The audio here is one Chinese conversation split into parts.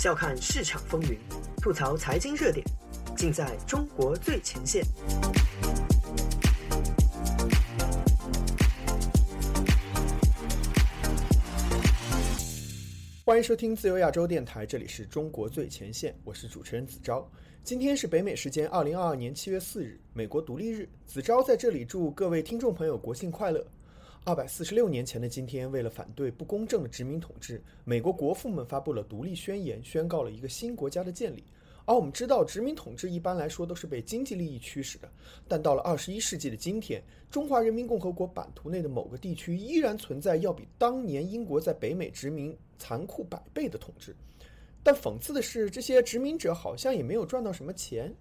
笑看市场风云，吐槽财经热点，尽在中国最前线。欢迎收听自由亚洲电台，这里是中国最前线，我是主持人子昭。今天是北美时间二零二二年七月四日，美国独立日。子昭在这里祝各位听众朋友国庆快乐。二百四十六年前的今天，为了反对不公正的殖民统治，美国国父们发布了独立宣言，宣告了一个新国家的建立。而我们知道，殖民统治一般来说都是被经济利益驱使的。但到了二十一世纪的今天，中华人民共和国版图内的某个地区依然存在要比当年英国在北美殖民残酷百倍的统治。但讽刺的是，这些殖民者好像也没有赚到什么钱。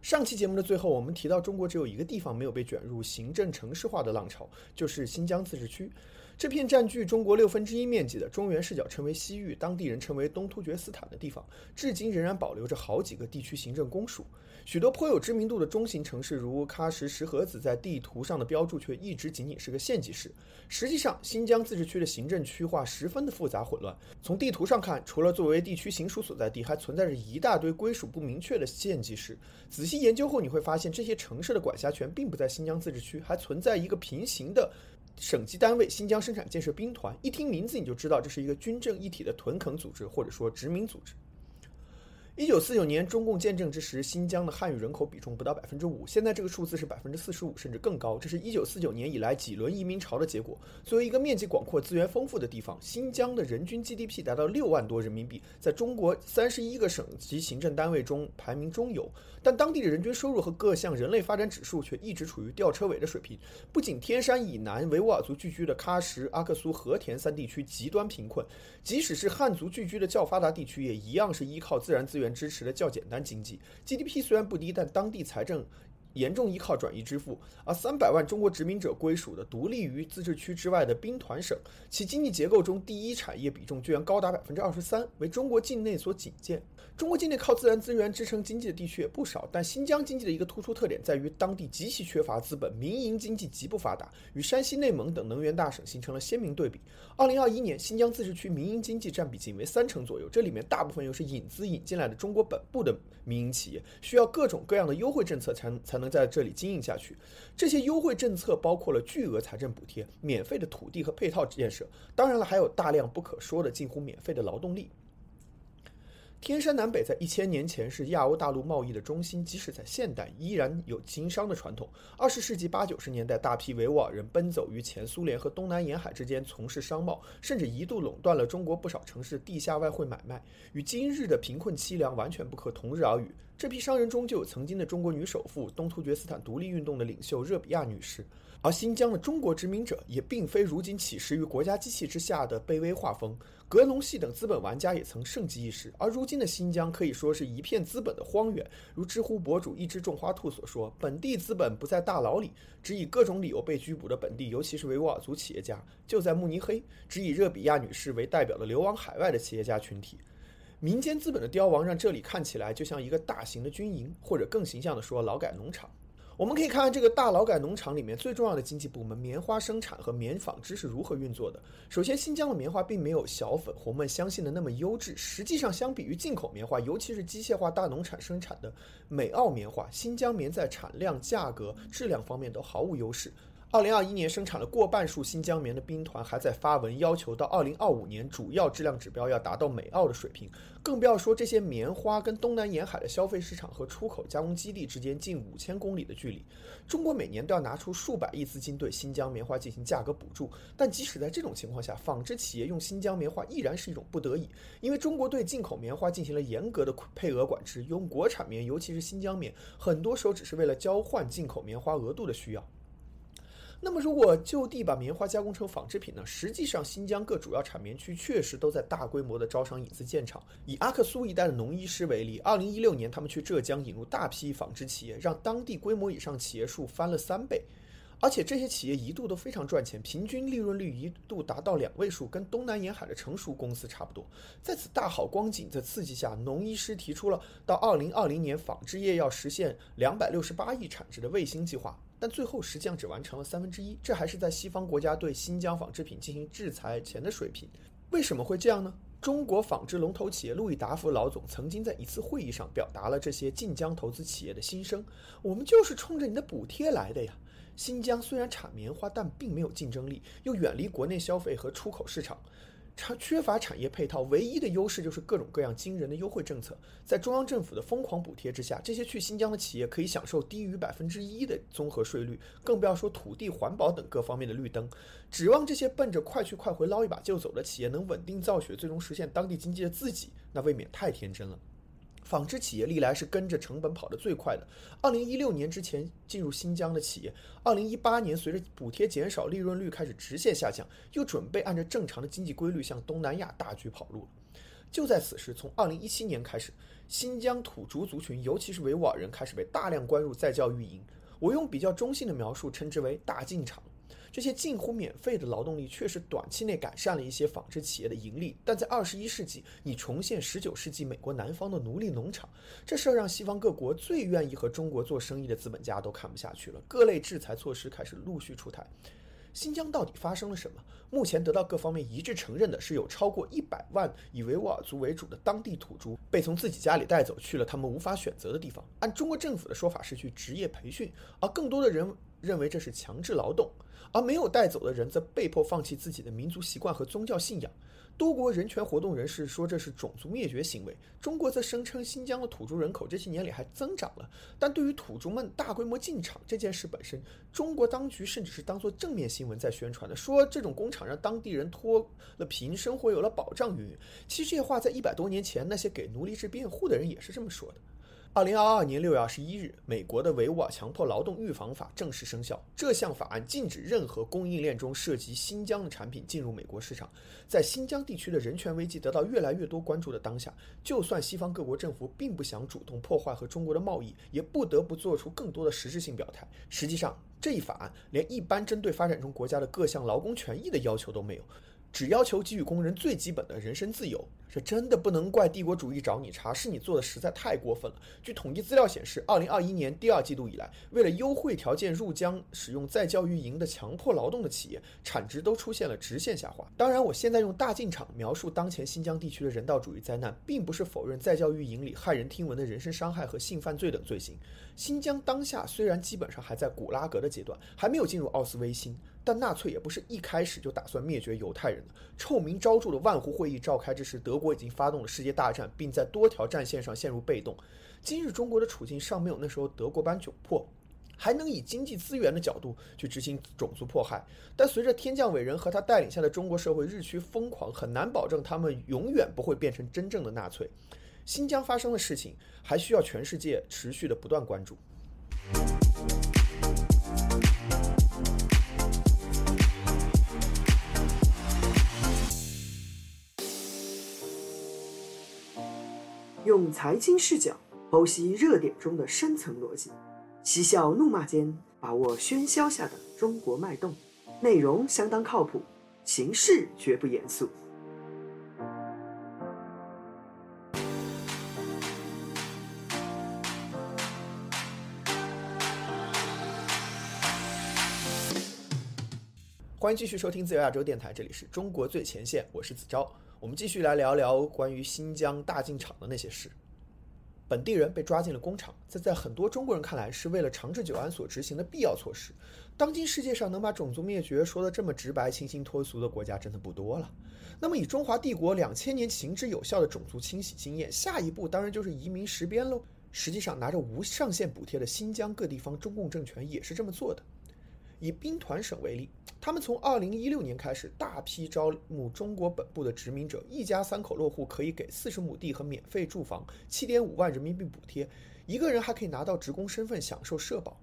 上期节目的最后，我们提到中国只有一个地方没有被卷入行政城市化的浪潮，就是新疆自治区。这片占据中国六分之一面积的中原视角称为西域，当地人称为东突厥斯坦的地方，至今仍然保留着好几个地区行政公署。许多颇有知名度的中型城市，如喀什、石河子，在地图上的标注却一直仅仅是个县级市。实际上，新疆自治区的行政区划十分的复杂混乱。从地图上看，除了作为地区行署所在地，还存在着一大堆归属不明确的县级市。仔细研究后，你会发现这些城市的管辖权并不在新疆自治区，还存在一个平行的。省级单位新疆生产建设兵团，一听名字你就知道这是一个军政一体的屯垦组织，或者说殖民组织。一九四九年中共建政之时，新疆的汉语人口比重不到百分之五，现在这个数字是百分之四十五，甚至更高。这是一九四九年以来几轮移民潮的结果。作为一个面积广阔、资源丰富的地方，新疆的人均 GDP 达到六万多人民币，在中国三十一个省级行政单位中排名中游。但当地的人均收入和各项人类发展指数却一直处于吊车尾的水平。不仅天山以南维吾尔族聚居的喀什、阿克苏、和田三地区极端贫困，即使是汉族聚居的较发达地区，也一样是依靠自然资源。支持的较简单经济，GDP 虽然不低，但当地财政。严重依靠转移支付，而三百万中国殖民者归属的独立于自治区之外的兵团省，其经济结构中第一产业比重居然高达百分之二十三，为中国境内所仅见。中国境内靠自然资源支撑经济的地区也不少，但新疆经济的一个突出特点在于当地极其缺乏资本，民营经济极不发达，与山西、内蒙等能源大省形成了鲜明对比。二零二一年，新疆自治区民营经济占比仅为三成左右，这里面大部分又是引资引进来的中国本部的民营企业，需要各种各样的优惠政策才才能。在这里经营下去，这些优惠政策包括了巨额财政补贴、免费的土地和配套建设，当然了，还有大量不可说的近乎免费的劳动力。天山南北在一千年前是亚欧大陆贸易的中心，即使在现代依然有经商的传统。二十世纪八九十年代，大批维吾尔人奔走于前苏联和东南沿海之间从事商贸，甚至一度垄断了中国不少城市地下外汇买卖，与今日的贫困凄凉完全不可同日而语。这批商人中就有曾经的中国女首富、东突厥斯坦独立运动的领袖热比亚女士。而新疆的中国殖民者也并非如今起始于国家机器之下的卑微画风，格隆系等资本玩家也曾盛极一时。而如今的新疆可以说是一片资本的荒原。如知乎博主一只种花兔所说：“本地资本不在大牢里，只以各种理由被拘捕的本地，尤其是维吾尔族企业家，就在慕尼黑，只以热比亚女士为代表的流亡海外的企业家群体。民间资本的凋亡让这里看起来就像一个大型的军营，或者更形象的说，劳改农场。”我们可以看看这个大劳改农场里面最重要的经济部门——棉花生产和棉纺织是如何运作的。首先，新疆的棉花并没有小粉红们相信的那么优质。实际上，相比于进口棉花，尤其是机械化大农场生产的美澳棉花，新疆棉在产量、价格、质量方面都毫无优势。二零二一年生产了过半数新疆棉的兵团还在发文要求到二零二五年主要质量指标要达到美澳的水平，更不要说这些棉花跟东南沿海的消费市场和出口加工基地之间近五千公里的距离。中国每年都要拿出数百亿资金对新疆棉花进行价格补助，但即使在这种情况下，纺织企业用新疆棉花依然是一种不得已，因为中国对进口棉花进行了严格的配额管制，用国产棉，尤其是新疆棉，很多时候只是为了交换进口棉花额度的需要。那么，如果就地把棉花加工成纺织品呢？实际上，新疆各主要产棉区确实都在大规模的招商引资建厂。以阿克苏一带的农医师为例，二零一六年他们去浙江引入大批纺织企业，让当地规模以上企业数翻了三倍。而且这些企业一度都非常赚钱，平均利润率一度达到两位数，跟东南沿海的成熟公司差不多。在此大好光景的刺激下，农医师提出了到二零二零年纺织业要实现两百六十八亿产值的卫星计划，但最后实际上只完成了三分之一，这还是在西方国家对新疆纺织品进行制裁前的水平。为什么会这样呢？中国纺织龙头企业路易达福老总曾经在一次会议上表达了这些晋江投资企业的心声：“我们就是冲着你的补贴来的呀。”新疆虽然产棉花，但并没有竞争力，又远离国内消费和出口市场，产缺乏产业配套，唯一的优势就是各种各样惊人的优惠政策。在中央政府的疯狂补贴之下，这些去新疆的企业可以享受低于百分之一的综合税率，更不要说土地、环保等各方面的绿灯。指望这些奔着快去快回捞一把就走的企业能稳定造血，最终实现当地经济的自己，那未免太天真了。纺织企业历来是跟着成本跑得最快的。二零一六年之前进入新疆的企业，二零一八年随着补贴减少，利润率开始直线下降，又准备按照正常的经济规律向东南亚大举跑路了。就在此时，从二零一七年开始，新疆土著族群，尤其是维吾尔人，开始被大量关入再教育营。我用比较中性的描述称之为“大进场”。这些近乎免费的劳动力确实短期内改善了一些纺织企业的盈利，但在二十一世纪，你重现十九世纪美国南方的奴隶农场，这事儿让西方各国最愿意和中国做生意的资本家都看不下去了。各类制裁措施开始陆续出台。新疆到底发生了什么？目前得到各方面一致承认的是，有超过一百万以维吾尔族为主的当地土著被从自己家里带走去了他们无法选择的地方。按中国政府的说法是去职业培训，而更多的人认为这是强制劳动。而没有带走的人则被迫放弃自己的民族习惯和宗教信仰。多国人权活动人士说这是种族灭绝行为。中国则声称新疆的土著人口这些年里还增长了。但对于土著们大规模进场这件事本身，中国当局甚至是当做正面新闻在宣传的，说这种工厂让当地人脱了贫，生活有了保障。云云。其实这些话在一百多年前，那些给奴隶制辩护的人也是这么说的。二零二二年六月二十一日，美国的维吾尔强迫劳动预防法正式生效。这项法案禁止任何供应链中涉及新疆的产品进入美国市场。在新疆地区的人权危机得到越来越多关注的当下，就算西方各国政府并不想主动破坏和中国的贸易，也不得不做出更多的实质性表态。实际上，这一法案连一般针对发展中国家的各项劳工权益的要求都没有。只要求给予工人最基本的人身自由，这真的不能怪帝国主义找你茬，是你做的实在太过分了。据统计资料显示，二零二一年第二季度以来，为了优惠条件入疆使用再教育营的强迫劳动的企业，产值都出现了直线下滑。当然，我现在用大进场描述当前新疆地区的人道主义灾难，并不是否认再教育营里骇人听闻的人身伤害和性犯罪等罪行。新疆当下虽然基本上还在古拉格的阶段，还没有进入奥斯维辛。但纳粹也不是一开始就打算灭绝犹太人的。臭名昭著的万湖会议召开之时，德国已经发动了世界大战，并在多条战线上陷入被动。今日中国的处境尚没有那时候德国般窘迫，还能以经济资源的角度去执行种族迫害。但随着天降伟人和他带领下的中国社会日趋疯狂，很难保证他们永远不会变成真正的纳粹。新疆发生的事情，还需要全世界持续的不断关注。用财经视角剖析热点中的深层逻辑，嬉笑怒骂间把握喧嚣下的中国脉动。内容相当靠谱，形式绝不严肃。欢迎继续收听自由亚洲电台，这里是中国最前线，我是子昭。我们继续来聊聊关于新疆大进场的那些事。本地人被抓进了工厂，这在很多中国人看来是为了长治久安所执行的必要措施。当今世界上能把种族灭绝说得这么直白、清新脱俗的国家真的不多了。那么，以中华帝国两千年行之有效的种族清洗经验，下一步当然就是移民实边喽。实际上，拿着无上限补贴的新疆各地方中共政权也是这么做的。以兵团省为例，他们从二零一六年开始大批招募中国本部的殖民者，一家三口落户可以给四十亩地和免费住房，七点五万人民币补贴，一个人还可以拿到职工身份享受社保。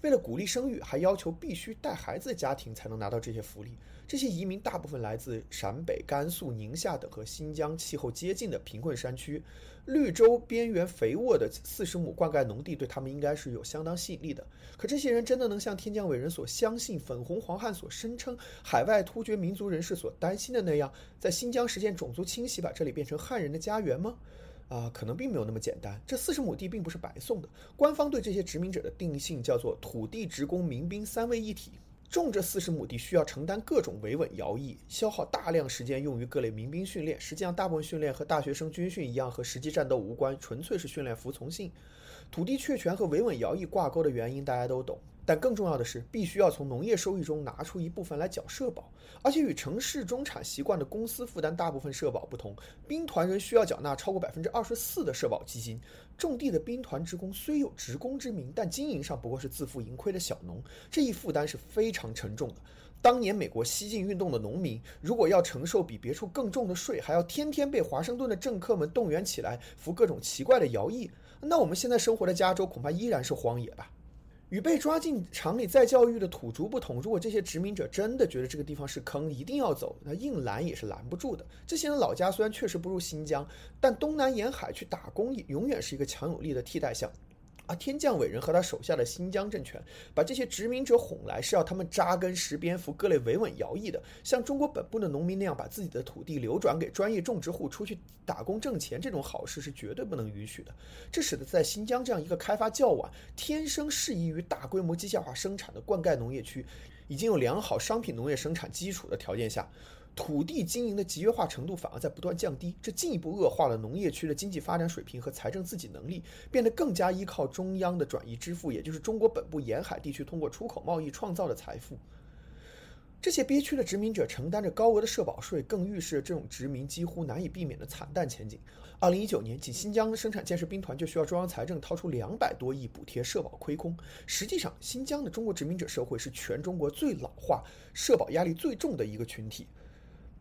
为了鼓励生育，还要求必须带孩子的家庭才能拿到这些福利。这些移民大部分来自陕北、甘肃、宁夏等和新疆气候接近的贫困山区，绿洲边缘肥沃的四十亩灌溉农地对他们应该是有相当吸引力的。可这些人真的能像天降伟人所相信、粉红黄汉所声称、海外突厥民族人士所担心的那样，在新疆实现种族清洗，把这里变成汉人的家园吗？啊，可能并没有那么简单。这四十亩地并不是白送的。官方对这些殖民者的定性叫做土地、职工、民兵三位一体。种这四十亩地需要承担各种维稳徭役，消耗大量时间用于各类民兵训练。实际上，大部分训练和大学生军训一样，和实际战斗无关，纯粹是训练服从性。土地确权和维稳徭役挂钩的原因大家都懂。但更重要的是，必须要从农业收益中拿出一部分来缴社保，而且与城市中产习惯的公司负担大部分社保不同，兵团人需要缴纳超过百分之二十四的社保基金。种地的兵团职工虽有职工之名，但经营上不过是自负盈亏的小农，这一负担是非常沉重的。当年美国西进运动的农民，如果要承受比别处更重的税，还要天天被华盛顿的政客们动员起来服各种奇怪的徭役，那我们现在生活的加州恐怕依然是荒野吧。与被抓进厂里再教育的土著不同，如果这些殖民者真的觉得这个地方是坑，一定要走，那硬拦也是拦不住的。这些人老家虽然确实不如新疆，但东南沿海去打工也永远是一个强有力的替代项。而天降伟人和他手下的新疆政权，把这些殖民者哄来，是要他们扎根石边服各类维稳徭役的，像中国本部的农民那样，把自己的土地流转给专业种植户出去打工挣钱，这种好事是绝对不能允许的。这使得在新疆这样一个开发较晚、天生适宜于大规模机械化生产的灌溉农业区，已经有良好商品农业生产基础的条件下。土地经营的集约化程度反而在不断降低，这进一步恶化了农业区的经济发展水平和财政自给能力，变得更加依靠中央的转移支付，也就是中国本部沿海地区通过出口贸易创造的财富。这些憋屈的殖民者承担着高额的社保税，更预示这种殖民几乎难以避免的惨淡前景。二零一九年，仅新疆生产建设兵团就需要中央财政掏出两百多亿补贴社保亏空。实际上，新疆的中国殖民者社会是全中国最老化、社保压力最重的一个群体。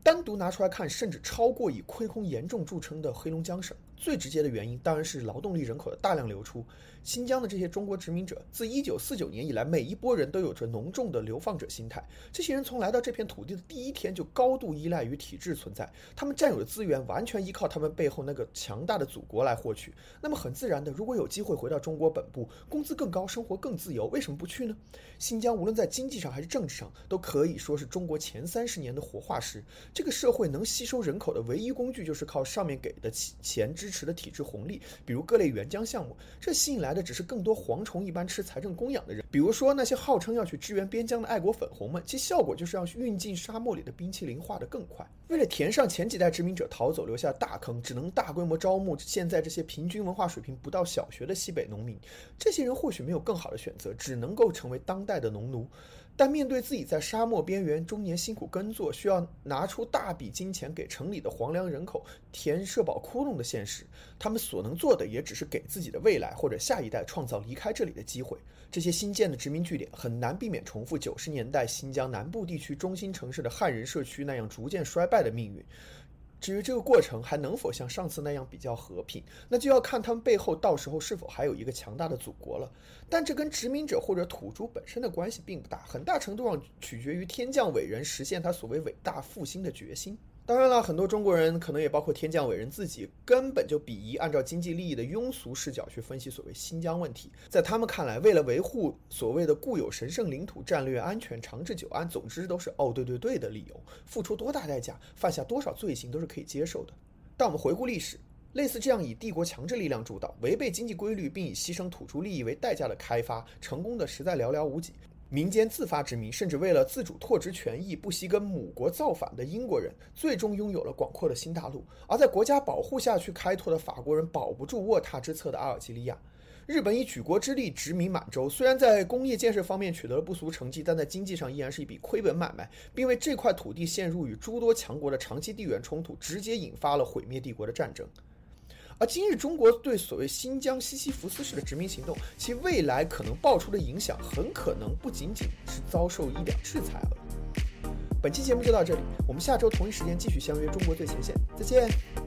单独拿出来看，甚至超过以亏空严重著称的黑龙江省。最直接的原因当然是劳动力人口的大量流出。新疆的这些中国殖民者，自1949年以来，每一波人都有着浓重的流放者心态。这些人从来到这片土地的第一天就高度依赖于体制存在，他们占有的资源完全依靠他们背后那个强大的祖国来获取。那么很自然的，如果有机会回到中国本部，工资更高，生活更自由，为什么不去呢？新疆无论在经济上还是政治上，都可以说是中国前三十年的活化石。这个社会能吸收人口的唯一工具，就是靠上面给的钱支支持的体制红利，比如各类援疆项目，这吸引来的只是更多蝗虫一般吃财政供养的人。比如说那些号称要去支援边疆的爱国粉红们，其效果就是让运进沙漠里的冰淇淋化得更快。为了填上前几代殖民者逃走留下大坑，只能大规模招募现在这些平均文化水平不到小学的西北农民。这些人或许没有更好的选择，只能够成为当代的农奴。但面对自己在沙漠边缘终年辛苦耕作，需要拿出大笔金钱给城里的黄粮人口填社保窟窿的现实，他们所能做的也只是给自己的未来或者下一代创造离开这里的机会。这些新建的殖民据点很难避免重复九十年代新疆南部地区中心城市的汉人社区那样逐渐衰败的命运。至于这个过程还能否像上次那样比较和平，那就要看他们背后到时候是否还有一个强大的祖国了。但这跟殖民者或者土著本身的关系并不大，很大程度上取决于天降伟人实现他所谓伟大复兴的决心。当然了，很多中国人，可能也包括天降伟人自己，根本就鄙夷按照经济利益的庸俗视角去分析所谓新疆问题。在他们看来，为了维护所谓的固有神圣领土、战略安全、长治久安，总之都是哦对对对的理由。付出多大代价，犯下多少罪行，都是可以接受的。但我们回顾历史，类似这样以帝国强制力量主导、违背经济规律，并以牺牲土著利益为代价的开发，成功的实在寥寥无几。民间自发殖民，甚至为了自主拓殖权益不惜跟母国造反的英国人，最终拥有了广阔的新大陆；而在国家保护下去开拓的法国人，保不住卧榻之侧的阿尔及利亚。日本以举国之力殖民满洲，虽然在工业建设方面取得了不俗成绩，但在经济上依然是一笔亏本买卖，并为这块土地陷入与诸多强国的长期地缘冲突，直接引发了毁灭帝国的战争。而今日中国对所谓新疆西西弗斯式的殖民行动，其未来可能爆出的影响，很可能不仅仅是遭受一点制裁而已。本期节目就到这里，我们下周同一时间继续相约中国最前线，再见。